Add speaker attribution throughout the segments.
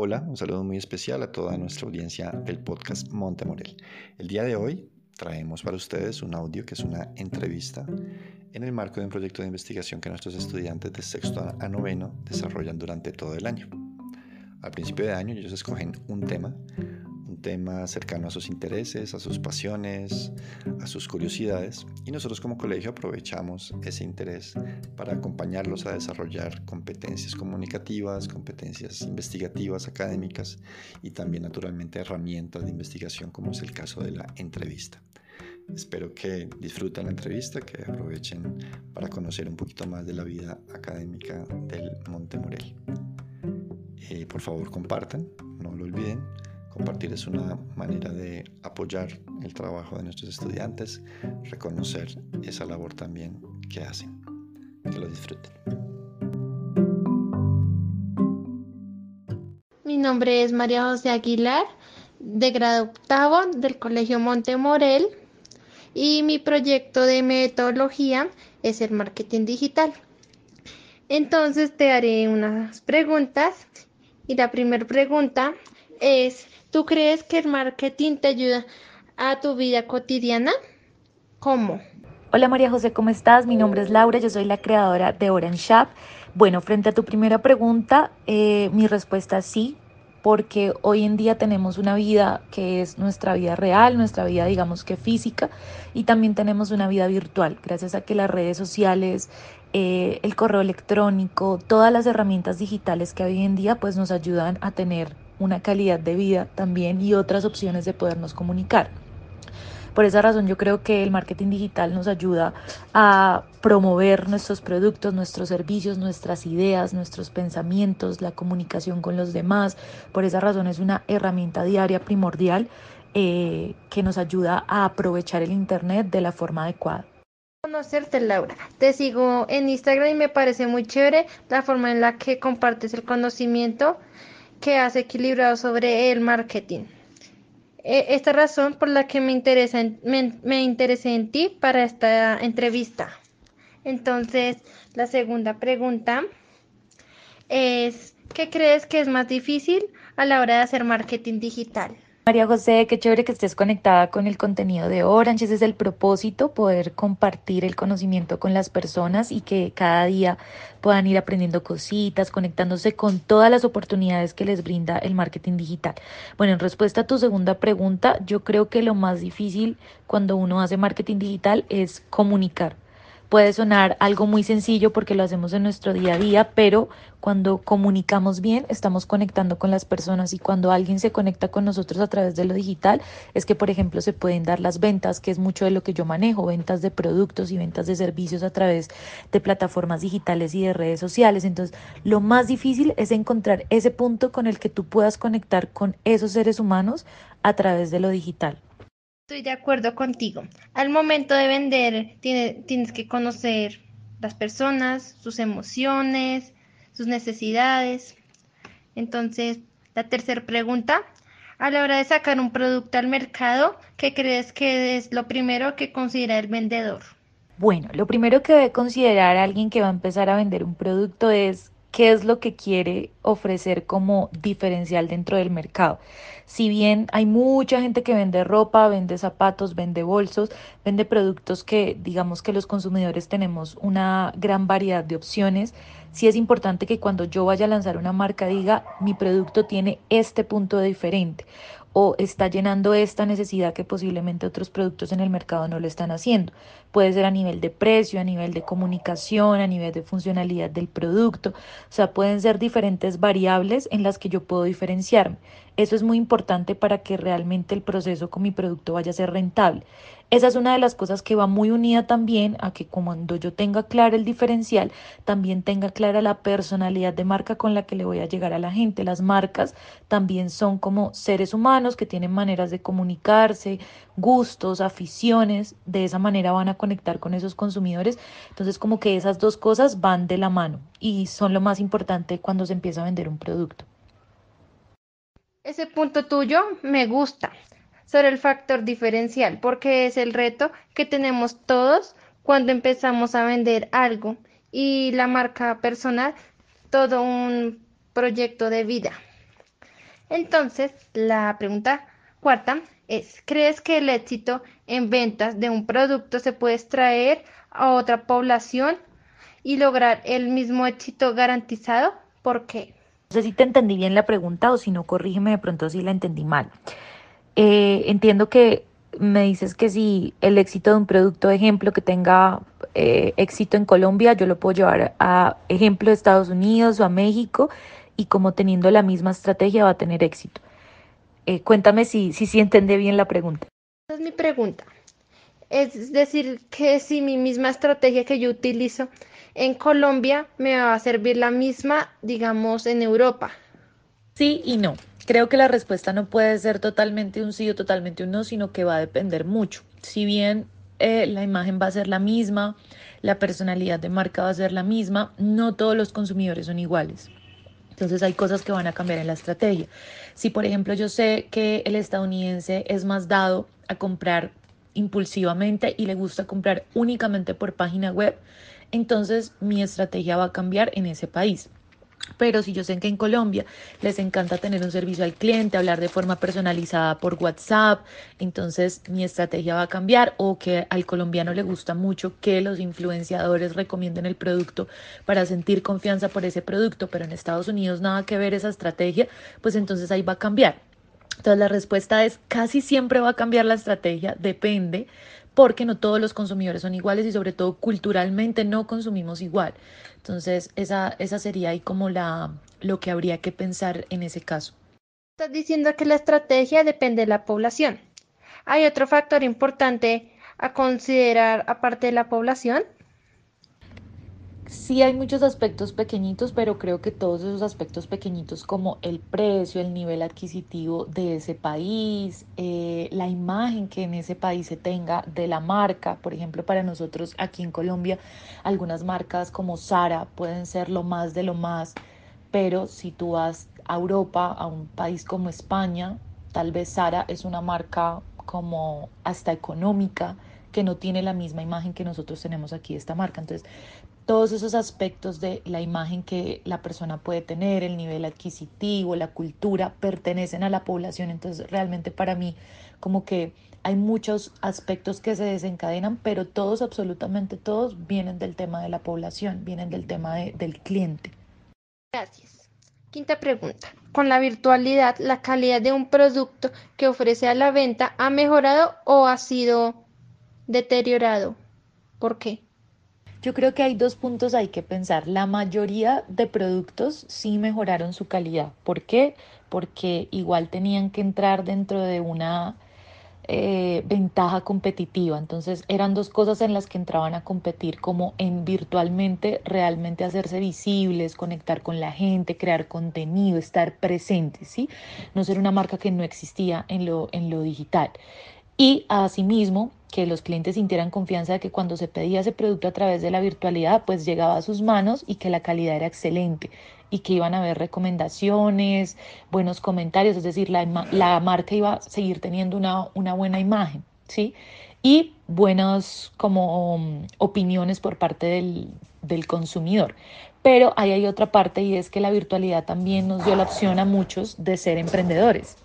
Speaker 1: Hola, un saludo muy especial a toda nuestra audiencia del podcast Montemorel. El día de hoy traemos para ustedes un audio que es una entrevista en el marco de un proyecto de investigación que nuestros estudiantes de sexto a noveno desarrollan durante todo el año. Al principio de año ellos escogen un tema, tema cercano a sus intereses, a sus pasiones, a sus curiosidades y nosotros como colegio aprovechamos ese interés para acompañarlos a desarrollar competencias comunicativas, competencias investigativas, académicas y también naturalmente herramientas de investigación como es el caso de la entrevista. Espero que disfruten la entrevista, que aprovechen para conocer un poquito más de la vida académica del Monte Morel. Eh, por favor compartan, no lo olviden. Compartir es una manera de apoyar el trabajo de nuestros estudiantes, reconocer esa labor también que hacen. Que lo disfruten.
Speaker 2: Mi nombre es María José Aguilar, de grado octavo del Colegio Montemorel y mi proyecto de metodología es el marketing digital. Entonces te haré unas preguntas y la primera pregunta es ¿Tú crees que el marketing te ayuda a tu vida cotidiana? ¿Cómo?
Speaker 3: Hola María José, ¿cómo estás? Mi nombre es Laura, yo soy la creadora de Orange Shop. Bueno, frente a tu primera pregunta, eh, mi respuesta es sí, porque hoy en día tenemos una vida que es nuestra vida real, nuestra vida digamos que física, y también tenemos una vida virtual, gracias a que las redes sociales, eh, el correo electrónico, todas las herramientas digitales que hoy en día pues nos ayudan a tener una calidad de vida también y otras opciones de podernos comunicar. Por esa razón yo creo que el marketing digital nos ayuda a promover nuestros productos, nuestros servicios, nuestras ideas, nuestros pensamientos, la comunicación con los demás. Por esa razón es una herramienta diaria primordial eh, que nos ayuda a aprovechar el Internet de la forma adecuada
Speaker 2: conocerte, Laura. Te sigo en Instagram y me parece muy chévere la forma en la que compartes el conocimiento que has equilibrado sobre el marketing. E, esta razón por la que me, interesa, me, interesé en ti para esta entrevista. Entonces, la segunda pregunta es, ¿qué crees que es más difícil a la hora de hacer marketing digital?
Speaker 3: María José, qué chévere que estés conectada con el contenido de Orange. Ese es el propósito, poder compartir el conocimiento con las personas y que cada día puedan ir aprendiendo cositas, conectándose con todas las oportunidades que les brinda el marketing digital. Bueno, en respuesta a tu segunda pregunta, yo creo que lo más difícil cuando uno hace marketing digital es comunicar Puede sonar algo muy sencillo porque lo hacemos en nuestro día a día, pero cuando comunicamos bien, estamos conectando con las personas y cuando alguien se conecta con nosotros a través de lo digital, es que, por ejemplo, se pueden dar las ventas, que es mucho de lo que yo manejo, ventas de productos y ventas de servicios a través de plataformas digitales y de redes sociales. Entonces, lo más difícil es encontrar ese punto con el que tú puedas conectar con esos seres humanos a través de lo digital.
Speaker 2: Estoy de acuerdo contigo. Al momento de vender tienes que conocer las personas, sus emociones, sus necesidades. Entonces, la tercera pregunta, a la hora de sacar un producto al mercado, ¿qué crees que es lo primero que considera el vendedor?
Speaker 3: Bueno, lo primero que debe considerar alguien que va a empezar a vender un producto es qué es lo que quiere ofrecer como diferencial dentro del mercado. Si bien hay mucha gente que vende ropa, vende zapatos, vende bolsos, vende productos que digamos que los consumidores tenemos una gran variedad de opciones, sí es importante que cuando yo vaya a lanzar una marca diga mi producto tiene este punto de diferente o está llenando esta necesidad que posiblemente otros productos en el mercado no lo están haciendo. Puede ser a nivel de precio, a nivel de comunicación, a nivel de funcionalidad del producto. O sea, pueden ser diferentes variables en las que yo puedo diferenciarme. Eso es muy importante para que realmente el proceso con mi producto vaya a ser rentable. Esa es una de las cosas que va muy unida también a que cuando yo tenga clara el diferencial, también tenga clara la personalidad de marca con la que le voy a llegar a la gente. Las marcas también son como seres humanos que tienen maneras de comunicarse, gustos, aficiones. De esa manera van a conectar con esos consumidores. Entonces como que esas dos cosas van de la mano y son lo más importante cuando se empieza a vender un producto.
Speaker 2: Ese punto tuyo me gusta sobre el factor diferencial, porque es el reto que tenemos todos cuando empezamos a vender algo y la marca personal, todo un proyecto de vida. Entonces, la pregunta cuarta es, ¿crees que el éxito en ventas de un producto se puede extraer a otra población y lograr el mismo éxito garantizado? ¿Por qué?
Speaker 3: No sé si te entendí bien la pregunta o si no, corrígeme de pronto si la entendí mal. Eh, entiendo que me dices que si el éxito de un producto, ejemplo, que tenga eh, éxito en Colombia, yo lo puedo llevar a ejemplo de Estados Unidos o a México y como teniendo la misma estrategia va a tener éxito. Eh, cuéntame si, si, si entendí bien la pregunta.
Speaker 2: Esa es mi pregunta. Es decir, que si mi misma estrategia que yo utilizo en Colombia me va a servir la misma, digamos, en Europa.
Speaker 3: Sí y no. Creo que la respuesta no puede ser totalmente un sí o totalmente un no, sino que va a depender mucho. Si bien eh, la imagen va a ser la misma, la personalidad de marca va a ser la misma, no todos los consumidores son iguales. Entonces hay cosas que van a cambiar en la estrategia. Si por ejemplo yo sé que el estadounidense es más dado a comprar impulsivamente y le gusta comprar únicamente por página web, entonces mi estrategia va a cambiar en ese país. Pero si yo sé que en Colombia les encanta tener un servicio al cliente, hablar de forma personalizada por WhatsApp, entonces mi estrategia va a cambiar o que al colombiano le gusta mucho que los influenciadores recomienden el producto para sentir confianza por ese producto, pero en Estados Unidos nada que ver esa estrategia, pues entonces ahí va a cambiar. Entonces la respuesta es casi siempre va a cambiar la estrategia, depende, porque no todos los consumidores son iguales y sobre todo culturalmente no consumimos igual. Entonces, esa, esa sería ahí como la, lo que habría que pensar en ese caso.
Speaker 2: Estás diciendo que la estrategia depende de la población. ¿Hay otro factor importante a considerar aparte de la población?
Speaker 3: Sí hay muchos aspectos pequeñitos, pero creo que todos esos aspectos pequeñitos como el precio, el nivel adquisitivo de ese país, eh, la imagen que en ese país se tenga de la marca, por ejemplo, para nosotros aquí en Colombia, algunas marcas como Sara pueden ser lo más de lo más, pero si tú vas a Europa, a un país como España, tal vez Sara es una marca como hasta económica, que no tiene la misma imagen que nosotros tenemos aquí esta marca. Entonces, todos esos aspectos de la imagen que la persona puede tener, el nivel adquisitivo, la cultura, pertenecen a la población. Entonces, realmente para mí, como que hay muchos aspectos que se desencadenan, pero todos, absolutamente todos, vienen del tema de la población, vienen del tema del cliente.
Speaker 2: Gracias. Quinta pregunta. Con la virtualidad, ¿la calidad de un producto que ofrece a la venta ha mejorado o ha sido deteriorado? ¿Por qué?
Speaker 3: Yo creo que hay dos puntos hay que pensar. La mayoría de productos sí mejoraron su calidad. ¿Por qué? Porque igual tenían que entrar dentro de una eh, ventaja competitiva. Entonces eran dos cosas en las que entraban a competir, como en virtualmente realmente hacerse visibles, conectar con la gente, crear contenido, estar presentes, ¿sí? No ser una marca que no existía en lo, en lo digital. Y asimismo, que los clientes sintieran confianza de que cuando se pedía ese producto a través de la virtualidad, pues llegaba a sus manos y que la calidad era excelente y que iban a haber recomendaciones, buenos comentarios, es decir, la, marca iba a seguir teniendo una, buena imagen, ¿sí? Y buenas como um, opiniones por parte del consumidor. Pero ahí hay otra parte y es que la virtualidad también nos dio la opción a muchos de ser emprendedores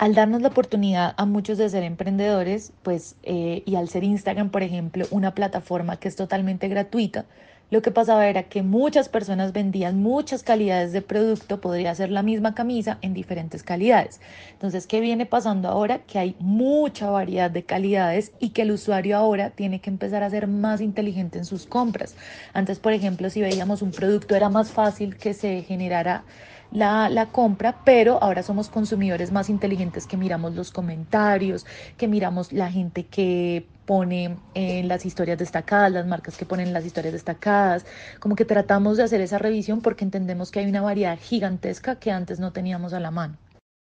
Speaker 3: al darnos la oportunidad a muchos de ser emprendedores, pues, eh, y al ser Instagram, por ejemplo, una plataforma que es totalmente gratuita, lo que pasaba era que muchas personas vendían muchas calidades de producto, podría ser la misma camisa en diferentes calidades. Entonces, ¿qué viene pasando ahora? Que hay mucha variedad de calidades y que el usuario ahora tiene que empezar a ser más inteligente en sus compras. Antes, por ejemplo, si veíamos un producto, era más fácil que se generara la, la, compra, pero ahora somos consumidores más inteligentes que miramos los comentarios, que miramos la gente que pone en las historias destacadas, las marcas que ponen las historias destacadas, como que tratamos de hacer esa revisión porque entendemos que hay una variedad gigantesca que antes no teníamos a la mano.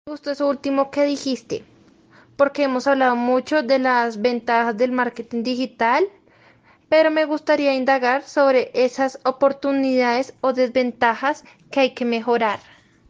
Speaker 2: Justo eso último que dijiste, porque hemos hablado mucho de las ventajas del marketing digital, pero me gustaría indagar sobre esas oportunidades o desventajas que hay que mejorar.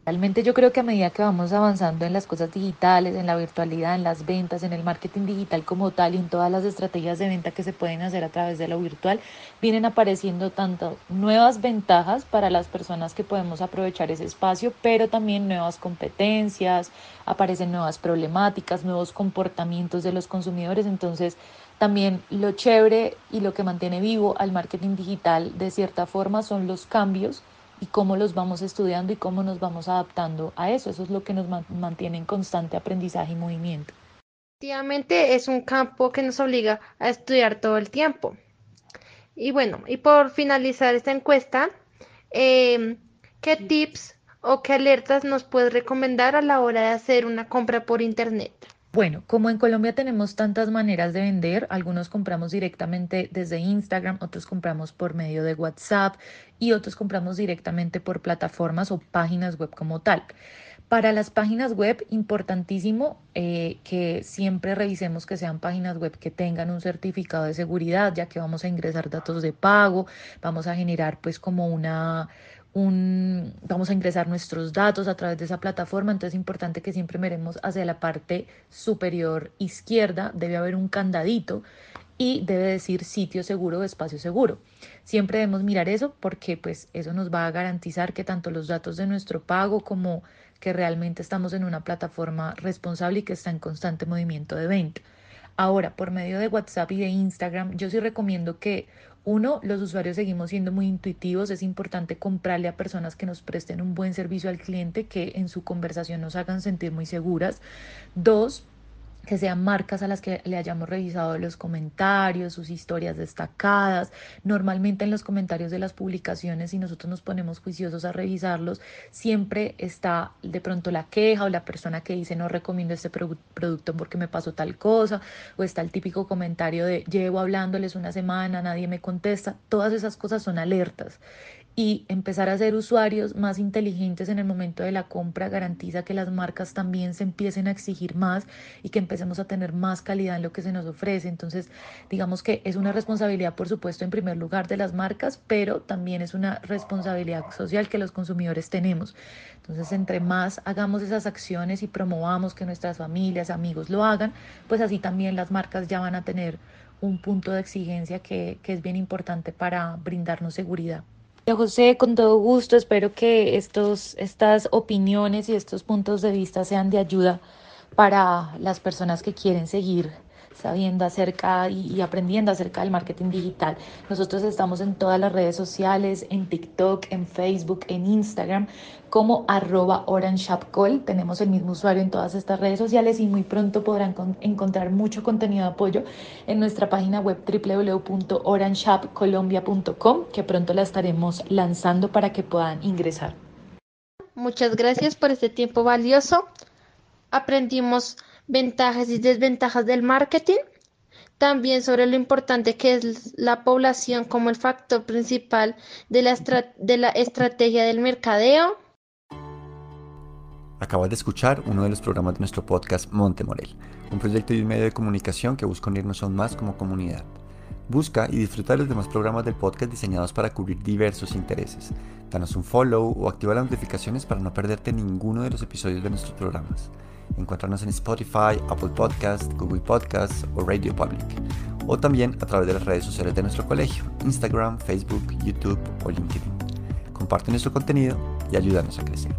Speaker 3: Realmente yo creo que a medida que vamos avanzando en las cosas digitales, en la virtualidad, en las ventas, en el marketing digital como tal y en todas las estrategias de venta que se pueden hacer a través de lo virtual, vienen apareciendo tanto nuevas ventajas para las personas que podemos aprovechar ese espacio, pero también nuevas competencias, aparecen nuevas problemáticas, nuevos comportamientos de los consumidores. Entonces, también lo chévere y lo que mantiene vivo al marketing digital de cierta forma son los cambios y cómo los vamos estudiando y cómo nos vamos adaptando a eso. Eso es lo que nos mantiene en constante aprendizaje y movimiento.
Speaker 2: Efectivamente, es un campo que nos obliga a estudiar todo el tiempo. Y bueno, y por finalizar esta encuesta, em, ¿qué tips o qué alertas nos puedes recomendar a la hora de hacer una compra por Internet?
Speaker 3: Bueno, como en Colombia tenemos tantas maneras de vender, algunos compramos directamente desde Instagram, otros compramos por medio de WhatsApp y otros compramos directamente por plataformas o páginas web como tal. Para las páginas web, importantísimo eh, que siempre revisemos que sean páginas web que tengan un certificado de seguridad, ya que vamos a ingresar datos de pago, vamos a generar pues como una vamos a ingresar nuestros datos a través de esa plataforma, entonces es importante que siempre miremos hacia la parte superior izquierda, debe haber un candadito y debe decir sitio seguro o espacio seguro. Siempre debemos mirar eso porque pues eso nos va a garantizar que tanto los datos de nuestro pago como que realmente estamos en una plataforma responsable y que está en constante movimiento de venta. Ahora, por medio de WhatsApp y de Instagram, yo sí recomiendo que uno, los usuarios seguimos siendo muy intuitivos, es importante comprarle a personas que nos presten un buen servicio al cliente, que en su conversación nos hagan sentir muy seguras. Dos, que sean marcas a las que le hayamos revisado los comentarios, sus historias destacadas. Normalmente en los comentarios de las publicaciones, si nosotros nos ponemos juiciosos a revisarlos, siempre está de pronto la queja o la persona que dice no recomiendo este producto porque me pasó tal cosa, o está el típico comentario de llevo hablándoles una semana, nadie me contesta. Todas esas cosas son alertas y empezar a ser usuarios más inteligentes en el momento de la compra garantiza que las marcas también se empiecen a exigir más y que empecemos a tener más calidad en lo que se nos ofrece. Entonces, digamos que es una responsabilidad, por supuesto, en primer lugar de las marcas, pero también es una responsabilidad social que los consumidores tenemos. Entonces, entre más hagamos esas acciones y promovamos que nuestras familias, amigos lo hagan, pues así también las marcas ya van a tener un punto de exigencia que, que es bien importante para brindarnos seguridad. José, con todo gusto, espero que estos, estas opiniones y estos puntos de vista sean de ayuda para las personas que quieren seguir sabiendo acerca y, aprendiendo acerca del marketing digital. Nosotros estamos en todas las redes sociales, en TikTok, en Facebook, en Instagram, como arroba OrangeAppCall. Tenemos el mismo usuario en todas estas redes sociales y muy pronto podrán encontrar mucho contenido de apoyo en nuestra página web www.orangeappcolombia.com, que pronto la estaremos lanzando para que puedan ingresar.
Speaker 2: Muchas gracias por este tiempo valioso. Aprendimos ventajas y desventajas del marketing, también sobre lo importante que es la población como el factor principal de la, estrategia del mercadeo.
Speaker 1: Acabas de escuchar uno de los programas de nuestro podcast Monte Morel, un proyecto y un medio de comunicación que busca unirnos aún más como comunidad. Busca y disfruta de los demás programas del podcast diseñados para cubrir diversos intereses. Danos un follow o activa las notificaciones para no perderte ninguno de los episodios de nuestros programas. Encuéntranos en Spotify, Apple Podcast, Google Podcast o Radio Public. O también a través de las redes sociales de nuestro colegio, Instagram, Facebook, YouTube o LinkedIn. Comparte nuestro contenido y ayúdanos a crecer.